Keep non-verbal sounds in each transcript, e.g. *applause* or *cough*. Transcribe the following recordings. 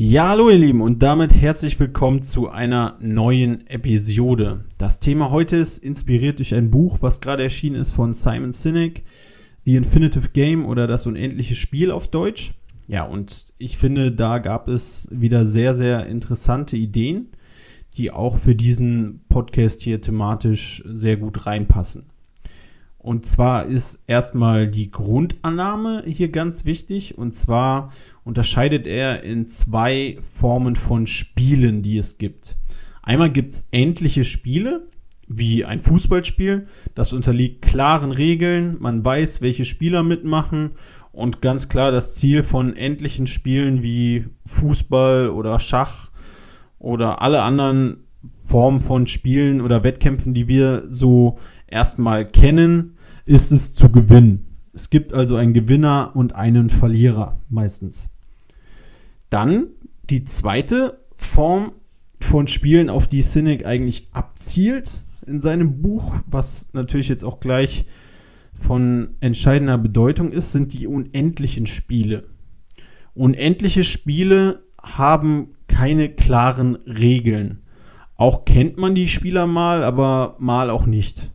Ja, hallo ihr Lieben und damit herzlich willkommen zu einer neuen Episode. Das Thema heute ist inspiriert durch ein Buch, was gerade erschienen ist von Simon Sinek, The Infinitive Game oder das unendliche Spiel auf Deutsch. Ja, und ich finde, da gab es wieder sehr, sehr interessante Ideen, die auch für diesen Podcast hier thematisch sehr gut reinpassen. Und zwar ist erstmal die Grundannahme hier ganz wichtig. Und zwar unterscheidet er in zwei Formen von Spielen, die es gibt. Einmal gibt es endliche Spiele, wie ein Fußballspiel. Das unterliegt klaren Regeln. Man weiß, welche Spieler mitmachen. Und ganz klar das Ziel von endlichen Spielen wie Fußball oder Schach oder alle anderen Formen von Spielen oder Wettkämpfen, die wir so erstmal kennen, ist es zu gewinnen. Es gibt also einen Gewinner und einen Verlierer meistens. Dann die zweite Form von Spielen, auf die Cynic eigentlich abzielt in seinem Buch, was natürlich jetzt auch gleich von entscheidender Bedeutung ist, sind die unendlichen Spiele. Unendliche Spiele haben keine klaren Regeln. Auch kennt man die Spieler mal, aber mal auch nicht.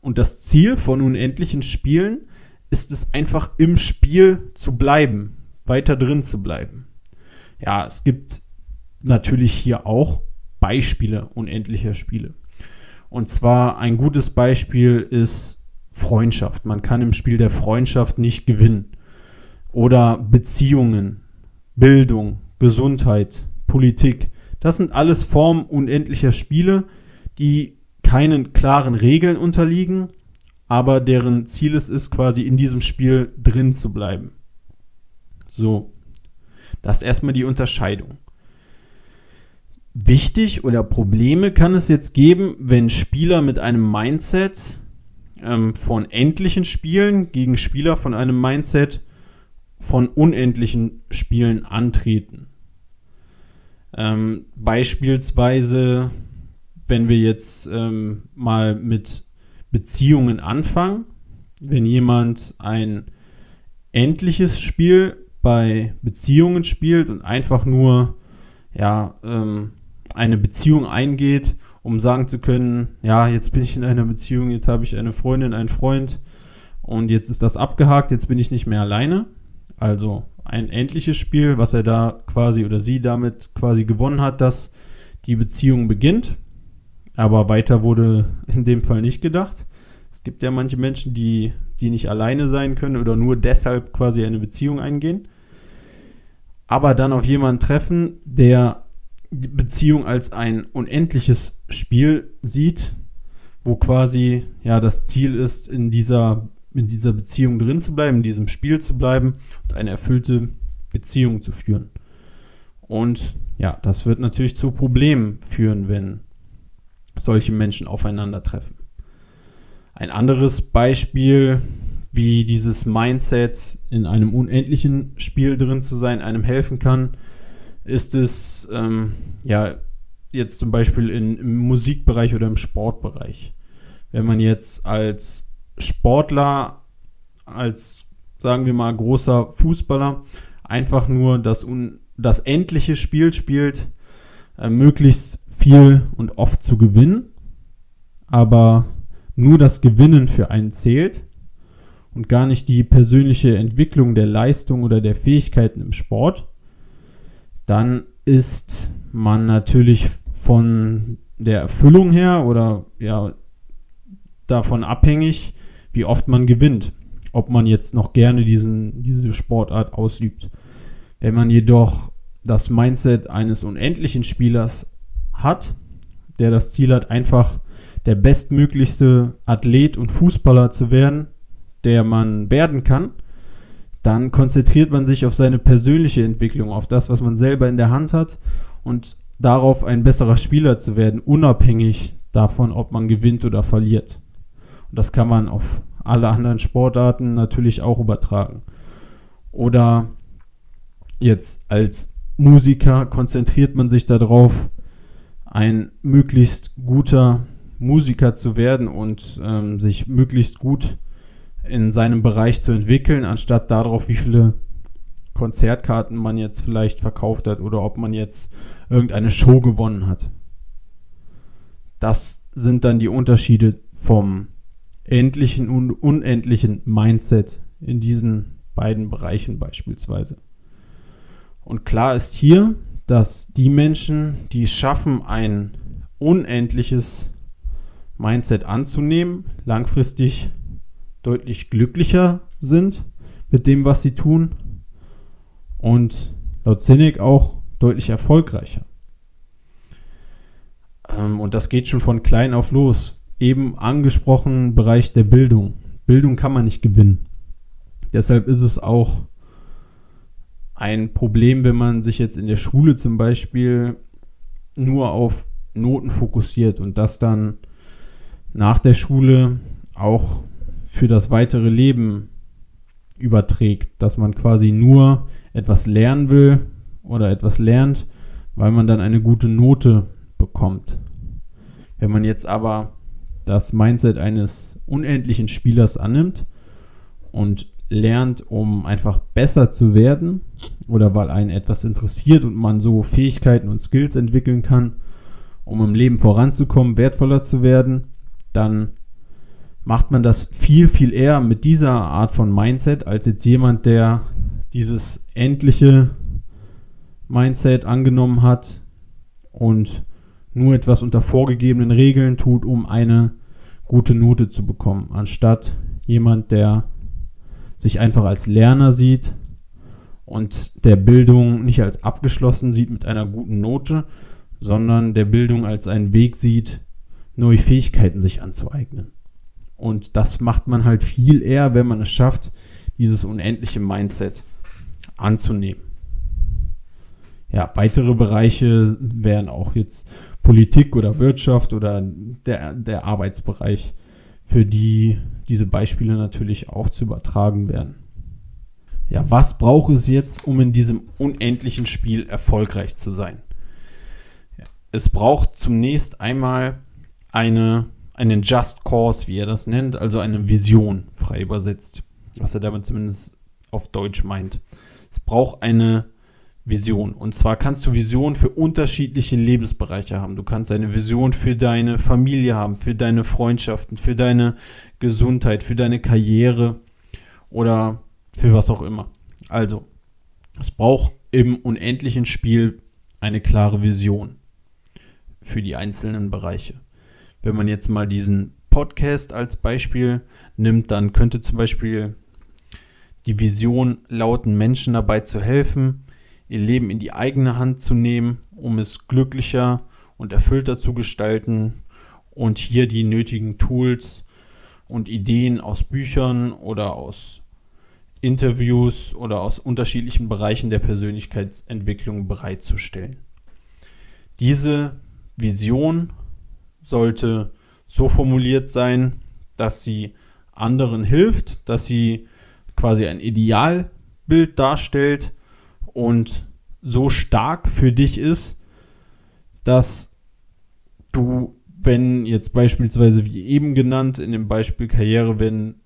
Und das Ziel von unendlichen Spielen ist es einfach im Spiel zu bleiben, weiter drin zu bleiben. Ja, es gibt natürlich hier auch Beispiele unendlicher Spiele. Und zwar ein gutes Beispiel ist Freundschaft. Man kann im Spiel der Freundschaft nicht gewinnen. Oder Beziehungen, Bildung, Gesundheit, Politik. Das sind alles Formen unendlicher Spiele, die keinen klaren Regeln unterliegen, aber deren Ziel es ist, quasi in diesem Spiel drin zu bleiben. So, das ist erstmal die Unterscheidung. Wichtig oder Probleme kann es jetzt geben, wenn Spieler mit einem Mindset ähm, von endlichen Spielen gegen Spieler von einem Mindset von unendlichen Spielen antreten. Ähm, beispielsweise wenn wir jetzt ähm, mal mit Beziehungen anfangen, wenn jemand ein endliches Spiel bei Beziehungen spielt und einfach nur ja ähm, eine Beziehung eingeht, um sagen zu können, ja, jetzt bin ich in einer Beziehung, jetzt habe ich eine Freundin, einen Freund und jetzt ist das abgehakt, jetzt bin ich nicht mehr alleine. Also ein endliches Spiel, was er da quasi oder sie damit quasi gewonnen hat, dass die Beziehung beginnt aber weiter wurde *laughs* in dem Fall nicht gedacht. Es gibt ja manche Menschen, die, die nicht alleine sein können oder nur deshalb quasi eine Beziehung eingehen. Aber dann auf jemanden treffen, der die Beziehung als ein unendliches Spiel sieht, wo quasi ja das Ziel ist, in dieser, in dieser Beziehung drin zu bleiben, in diesem Spiel zu bleiben und eine erfüllte Beziehung zu führen. Und ja, das wird natürlich zu Problemen führen, wenn solche Menschen aufeinandertreffen. Ein anderes Beispiel, wie dieses Mindset in einem unendlichen Spiel drin zu sein, einem helfen kann, ist es ähm, ja jetzt zum Beispiel in, im Musikbereich oder im Sportbereich. Wenn man jetzt als Sportler, als sagen wir mal großer Fußballer, einfach nur das, un, das endliche Spiel spielt, äh, möglichst viel und oft zu gewinnen, aber nur das Gewinnen für einen zählt und gar nicht die persönliche Entwicklung der Leistung oder der Fähigkeiten im Sport, dann ist man natürlich von der Erfüllung her oder ja davon abhängig, wie oft man gewinnt, ob man jetzt noch gerne diesen, diese Sportart ausübt. Wenn man jedoch das Mindset eines unendlichen Spielers hat, der das Ziel hat, einfach der bestmöglichste Athlet und Fußballer zu werden, der man werden kann, dann konzentriert man sich auf seine persönliche Entwicklung, auf das, was man selber in der Hand hat und darauf ein besserer Spieler zu werden, unabhängig davon, ob man gewinnt oder verliert. Und das kann man auf alle anderen Sportarten natürlich auch übertragen. Oder jetzt als Musiker konzentriert man sich darauf, ein möglichst guter Musiker zu werden und ähm, sich möglichst gut in seinem Bereich zu entwickeln, anstatt darauf, wie viele Konzertkarten man jetzt vielleicht verkauft hat oder ob man jetzt irgendeine Show gewonnen hat. Das sind dann die Unterschiede vom endlichen und unendlichen Mindset in diesen beiden Bereichen beispielsweise. Und klar ist hier, dass die Menschen, die es schaffen, ein unendliches Mindset anzunehmen, langfristig deutlich glücklicher sind mit dem, was sie tun und laut Cynic auch deutlich erfolgreicher. Ähm, und das geht schon von klein auf los. Eben angesprochen Bereich der Bildung. Bildung kann man nicht gewinnen. Deshalb ist es auch ein Problem, wenn man sich jetzt in der Schule zum Beispiel nur auf Noten fokussiert und das dann nach der Schule auch für das weitere Leben überträgt, dass man quasi nur etwas lernen will oder etwas lernt, weil man dann eine gute Note bekommt. Wenn man jetzt aber das Mindset eines unendlichen Spielers annimmt und lernt, um einfach besser zu werden oder weil einen etwas interessiert und man so Fähigkeiten und Skills entwickeln kann, um im Leben voranzukommen, wertvoller zu werden, dann macht man das viel, viel eher mit dieser Art von Mindset als jetzt jemand, der dieses endliche Mindset angenommen hat und nur etwas unter vorgegebenen Regeln tut, um eine gute Note zu bekommen, anstatt jemand, der sich einfach als Lerner sieht und der Bildung nicht als abgeschlossen sieht mit einer guten Note, sondern der Bildung als einen Weg sieht, neue Fähigkeiten sich anzueignen. Und das macht man halt viel eher, wenn man es schafft, dieses unendliche Mindset anzunehmen. Ja, weitere Bereiche wären auch jetzt Politik oder Wirtschaft oder der, der Arbeitsbereich, für die diese Beispiele natürlich auch zu übertragen werden. Ja, was braucht es jetzt, um in diesem unendlichen Spiel erfolgreich zu sein? Es braucht zunächst einmal eine, einen Just Cause, wie er das nennt, also eine Vision, frei übersetzt, was er damit zumindest auf Deutsch meint. Es braucht eine Vision. Und zwar kannst du Vision für unterschiedliche Lebensbereiche haben. Du kannst eine Vision für deine Familie haben, für deine Freundschaften, für deine Gesundheit, für deine Karriere oder für was auch immer. Also, es braucht im unendlichen Spiel eine klare Vision für die einzelnen Bereiche. Wenn man jetzt mal diesen Podcast als Beispiel nimmt, dann könnte zum Beispiel die Vision lauten, Menschen dabei zu helfen, ihr Leben in die eigene Hand zu nehmen, um es glücklicher und erfüllter zu gestalten und hier die nötigen Tools und Ideen aus Büchern oder aus Interviews oder aus unterschiedlichen Bereichen der Persönlichkeitsentwicklung bereitzustellen. Diese Vision sollte so formuliert sein, dass sie anderen hilft, dass sie quasi ein Idealbild darstellt und so stark für dich ist, dass du, wenn jetzt beispielsweise wie eben genannt in dem Beispiel Karriere, wenn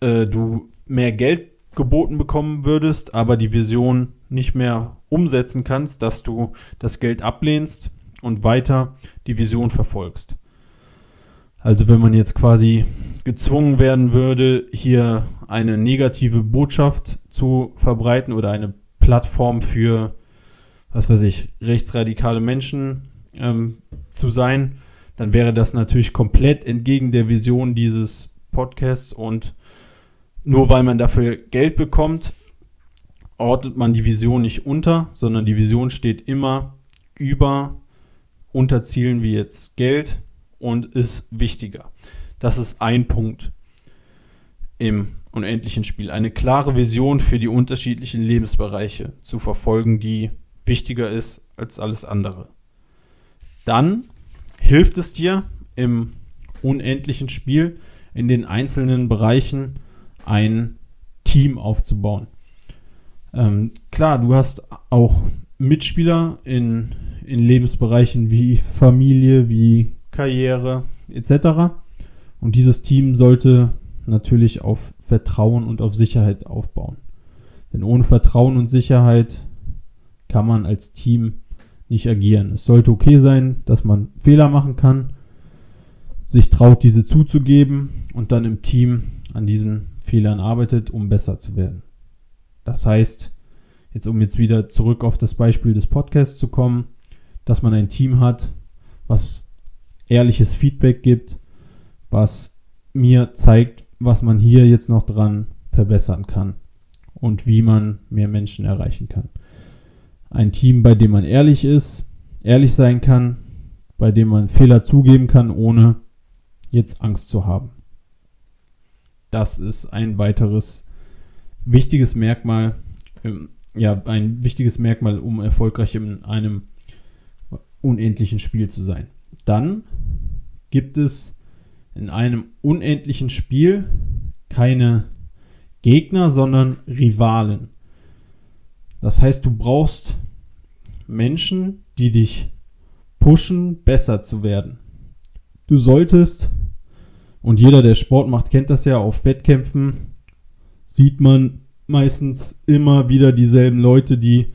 äh, du mehr Geld geboten bekommen würdest, aber die Vision nicht mehr umsetzen kannst, dass du das Geld ablehnst und weiter die Vision verfolgst. Also wenn man jetzt quasi gezwungen werden würde, hier eine negative Botschaft zu verbreiten oder eine Plattform für, was weiß ich, rechtsradikale Menschen ähm, zu sein, dann wäre das natürlich komplett entgegen der Vision dieses Podcasts und nur weil man dafür Geld bekommt, ordnet man die Vision nicht unter, sondern die Vision steht immer über Unterzielen wie jetzt Geld und ist wichtiger. Das ist ein Punkt im unendlichen Spiel. Eine klare Vision für die unterschiedlichen Lebensbereiche zu verfolgen, die wichtiger ist als alles andere. Dann hilft es dir, im unendlichen Spiel in den einzelnen Bereichen ein Team aufzubauen. Ähm, klar, du hast auch Mitspieler in, in Lebensbereichen wie Familie, wie Karriere etc. Und dieses Team sollte natürlich auf Vertrauen und auf Sicherheit aufbauen. Denn ohne Vertrauen und Sicherheit kann man als Team nicht agieren. Es sollte okay sein, dass man Fehler machen kann, sich traut, diese zuzugeben und dann im Team an diesen Fehlern arbeitet, um besser zu werden. Das heißt, jetzt um jetzt wieder zurück auf das Beispiel des Podcasts zu kommen, dass man ein Team hat, was ehrliches Feedback gibt, was mir zeigt, was man hier jetzt noch dran verbessern kann und wie man mehr Menschen erreichen kann. Ein Team, bei dem man ehrlich ist, ehrlich sein kann, bei dem man Fehler zugeben kann, ohne jetzt Angst zu haben. Das ist ein weiteres wichtiges Merkmal, ähm, ja, ein wichtiges Merkmal, um erfolgreich in einem unendlichen Spiel zu sein. Dann gibt es in einem unendlichen Spiel keine Gegner, sondern Rivalen. Das heißt, du brauchst Menschen, die dich pushen, besser zu werden. Du solltest, und jeder, der Sport macht, kennt das ja, auf Wettkämpfen sieht man meistens immer wieder dieselben Leute, die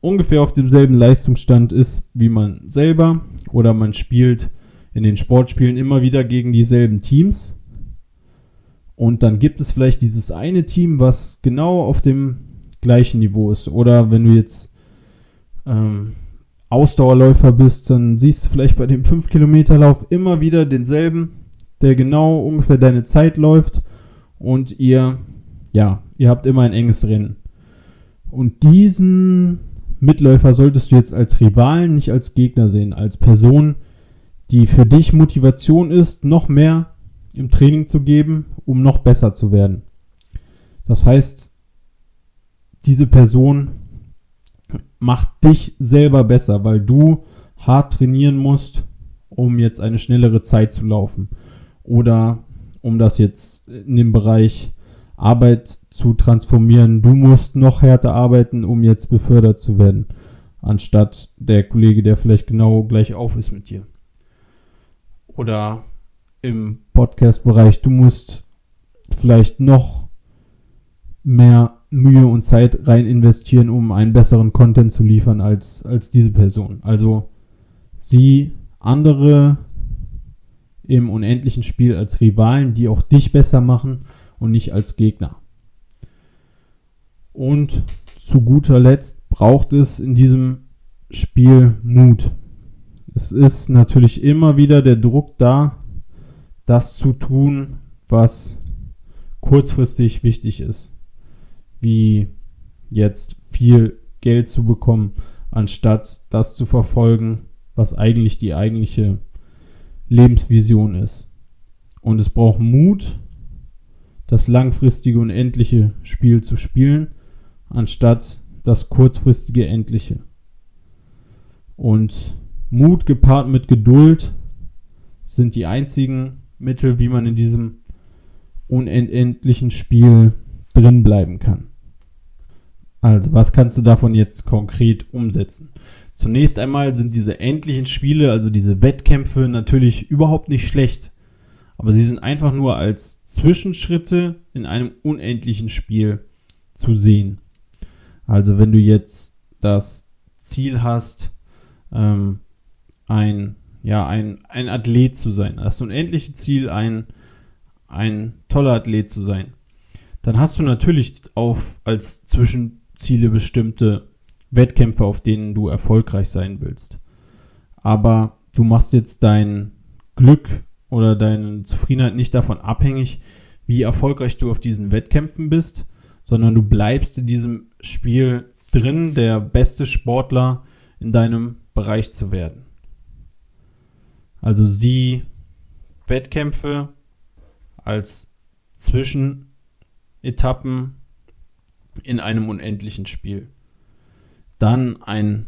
ungefähr auf demselben Leistungsstand ist wie man selber oder man spielt in den Sportspielen immer wieder gegen dieselben Teams. Und dann gibt es vielleicht dieses eine Team, was genau auf dem gleichen Niveau ist. Oder wenn du jetzt ähm, Ausdauerläufer bist, dann siehst du vielleicht bei dem 5-Kilometer-Lauf immer wieder denselben, der genau ungefähr deine Zeit läuft. Und ihr, ja, ihr habt immer ein enges Rennen. Und diesen Mitläufer solltest du jetzt als Rivalen, nicht als Gegner sehen, als Person, die für dich Motivation ist, noch mehr im Training zu geben, um noch besser zu werden. Das heißt, diese Person macht dich selber besser, weil du hart trainieren musst, um jetzt eine schnellere Zeit zu laufen. Oder um das jetzt in dem Bereich Arbeit zu transformieren. Du musst noch härter arbeiten, um jetzt befördert zu werden, anstatt der Kollege, der vielleicht genau gleich auf ist mit dir. Oder im Podcast-Bereich, du musst vielleicht noch mehr Mühe und Zeit rein investieren, um einen besseren Content zu liefern als, als diese Person. Also sieh andere im unendlichen Spiel als Rivalen, die auch dich besser machen und nicht als Gegner. Und zu guter Letzt braucht es in diesem Spiel Mut. Es ist natürlich immer wieder der Druck da, das zu tun, was kurzfristig wichtig ist. Wie jetzt viel Geld zu bekommen, anstatt das zu verfolgen, was eigentlich die eigentliche Lebensvision ist. Und es braucht Mut, das langfristige und endliche Spiel zu spielen, anstatt das kurzfristige endliche. Und Mut gepaart mit Geduld sind die einzigen Mittel, wie man in diesem unendlichen Spiel drin bleiben kann. Also, was kannst du davon jetzt konkret umsetzen? Zunächst einmal sind diese endlichen Spiele, also diese Wettkämpfe, natürlich überhaupt nicht schlecht aber sie sind einfach nur als Zwischenschritte in einem unendlichen Spiel zu sehen. Also wenn du jetzt das Ziel hast, ähm, ein, ja, ein, ein Athlet zu sein, das unendliche Ziel, ein, ein toller Athlet zu sein, dann hast du natürlich auf, als Zwischenziele bestimmte Wettkämpfe, auf denen du erfolgreich sein willst. Aber du machst jetzt dein Glück oder deine Zufriedenheit nicht davon abhängig, wie erfolgreich du auf diesen Wettkämpfen bist, sondern du bleibst in diesem Spiel drin, der beste Sportler in deinem Bereich zu werden. Also sieh Wettkämpfe als Zwischenetappen in einem unendlichen Spiel. Dann ein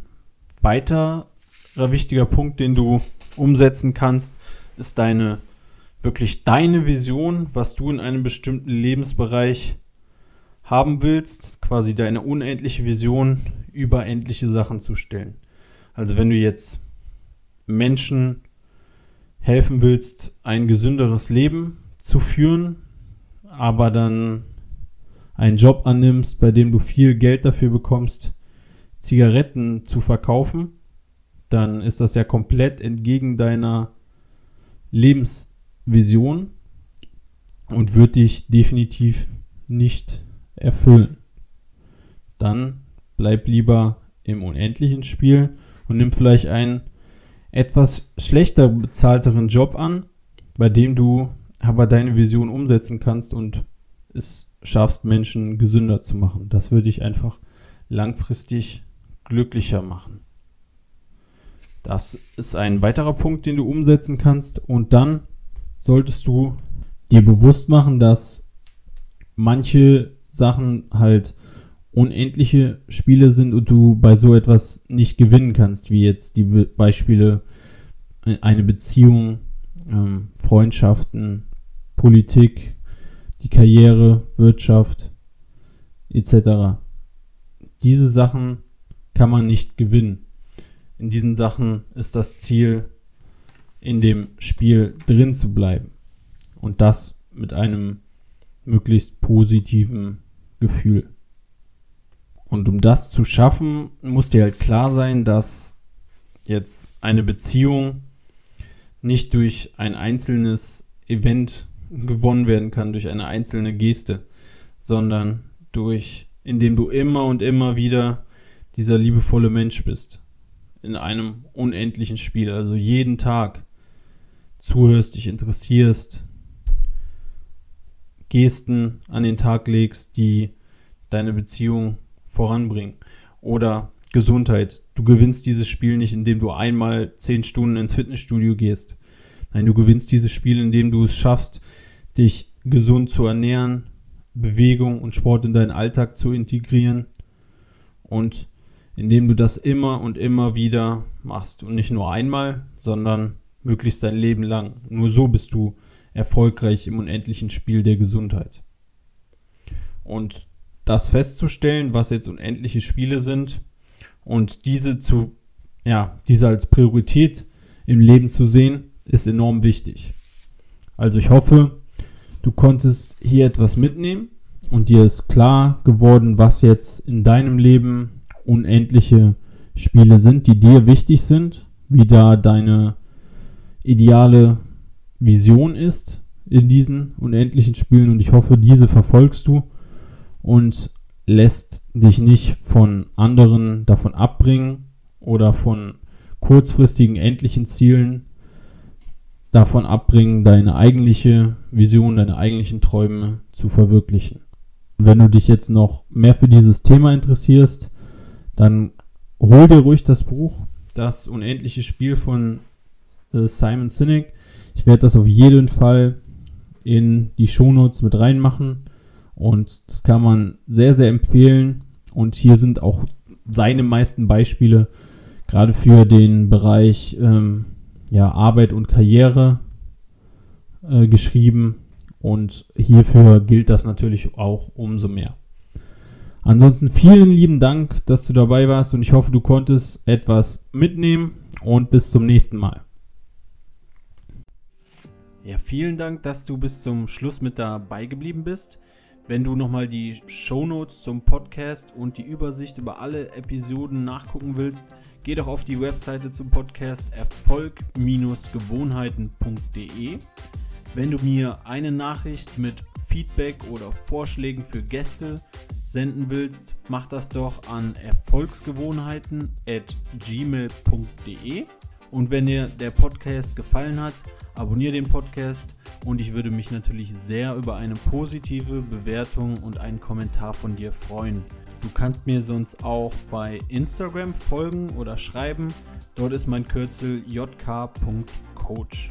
weiterer wichtiger Punkt, den du umsetzen kannst, ist deine wirklich deine Vision, was du in einem bestimmten Lebensbereich haben willst, quasi deine unendliche Vision über endliche Sachen zu stellen. Also wenn du jetzt Menschen helfen willst, ein gesünderes Leben zu führen, aber dann einen Job annimmst, bei dem du viel Geld dafür bekommst, Zigaretten zu verkaufen, dann ist das ja komplett entgegen deiner Lebensvision und wird dich definitiv nicht erfüllen. Dann bleib lieber im unendlichen Spiel und nimm vielleicht einen etwas schlechter bezahlteren Job an, bei dem du aber deine Vision umsetzen kannst und es schaffst, Menschen gesünder zu machen. Das würde dich einfach langfristig glücklicher machen. Das ist ein weiterer Punkt, den du umsetzen kannst. Und dann solltest du dir bewusst machen, dass manche Sachen halt unendliche Spiele sind und du bei so etwas nicht gewinnen kannst, wie jetzt die Beispiele äh, eine Beziehung, ähm, Freundschaften, Politik, die Karriere, Wirtschaft etc. Diese Sachen kann man nicht gewinnen. In diesen Sachen ist das Ziel, in dem Spiel drin zu bleiben. Und das mit einem möglichst positiven Gefühl. Und um das zu schaffen, muss dir halt klar sein, dass jetzt eine Beziehung nicht durch ein einzelnes Event gewonnen werden kann, durch eine einzelne Geste, sondern durch, indem du immer und immer wieder dieser liebevolle Mensch bist. In einem unendlichen Spiel, also jeden Tag zuhörst, dich interessierst, Gesten an den Tag legst, die deine Beziehung voranbringen. Oder Gesundheit. Du gewinnst dieses Spiel nicht, indem du einmal zehn Stunden ins Fitnessstudio gehst. Nein, du gewinnst dieses Spiel, indem du es schaffst, dich gesund zu ernähren, Bewegung und Sport in deinen Alltag zu integrieren und indem du das immer und immer wieder machst und nicht nur einmal, sondern möglichst dein Leben lang. Nur so bist du erfolgreich im unendlichen Spiel der Gesundheit. Und das festzustellen, was jetzt unendliche Spiele sind und diese zu, ja, diese als Priorität im Leben zu sehen, ist enorm wichtig. Also ich hoffe, du konntest hier etwas mitnehmen und dir ist klar geworden, was jetzt in deinem Leben unendliche Spiele sind, die dir wichtig sind, wie da deine ideale Vision ist in diesen unendlichen Spielen und ich hoffe, diese verfolgst du und lässt dich nicht von anderen davon abbringen oder von kurzfristigen endlichen Zielen davon abbringen, deine eigentliche Vision, deine eigentlichen Träume zu verwirklichen. wenn du dich jetzt noch mehr für dieses Thema interessierst, dann hol dir ruhig das Buch, das unendliche Spiel von äh, Simon Sinek. Ich werde das auf jeden Fall in die Shownotes mit reinmachen und das kann man sehr, sehr empfehlen. Und hier sind auch seine meisten Beispiele, gerade für den Bereich ähm, ja, Arbeit und Karriere äh, geschrieben. Und hierfür gilt das natürlich auch umso mehr. Ansonsten vielen lieben Dank, dass du dabei warst und ich hoffe, du konntest etwas mitnehmen und bis zum nächsten Mal. Ja, vielen Dank, dass du bis zum Schluss mit dabei geblieben bist. Wenn du nochmal die Shownotes zum Podcast und die Übersicht über alle Episoden nachgucken willst, geh doch auf die Webseite zum Podcast erfolg-gewohnheiten.de. Wenn du mir eine Nachricht mit Feedback oder Vorschlägen für Gäste senden willst, mach das doch an erfolgsgewohnheiten@gmail.de. Und wenn dir der Podcast gefallen hat, abonniere den Podcast und ich würde mich natürlich sehr über eine positive Bewertung und einen Kommentar von dir freuen. Du kannst mir sonst auch bei Instagram folgen oder schreiben. Dort ist mein Kürzel jk.coach.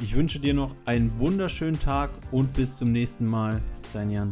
Ich wünsche dir noch einen wunderschönen Tag und bis zum nächsten Mal. Dein Jan.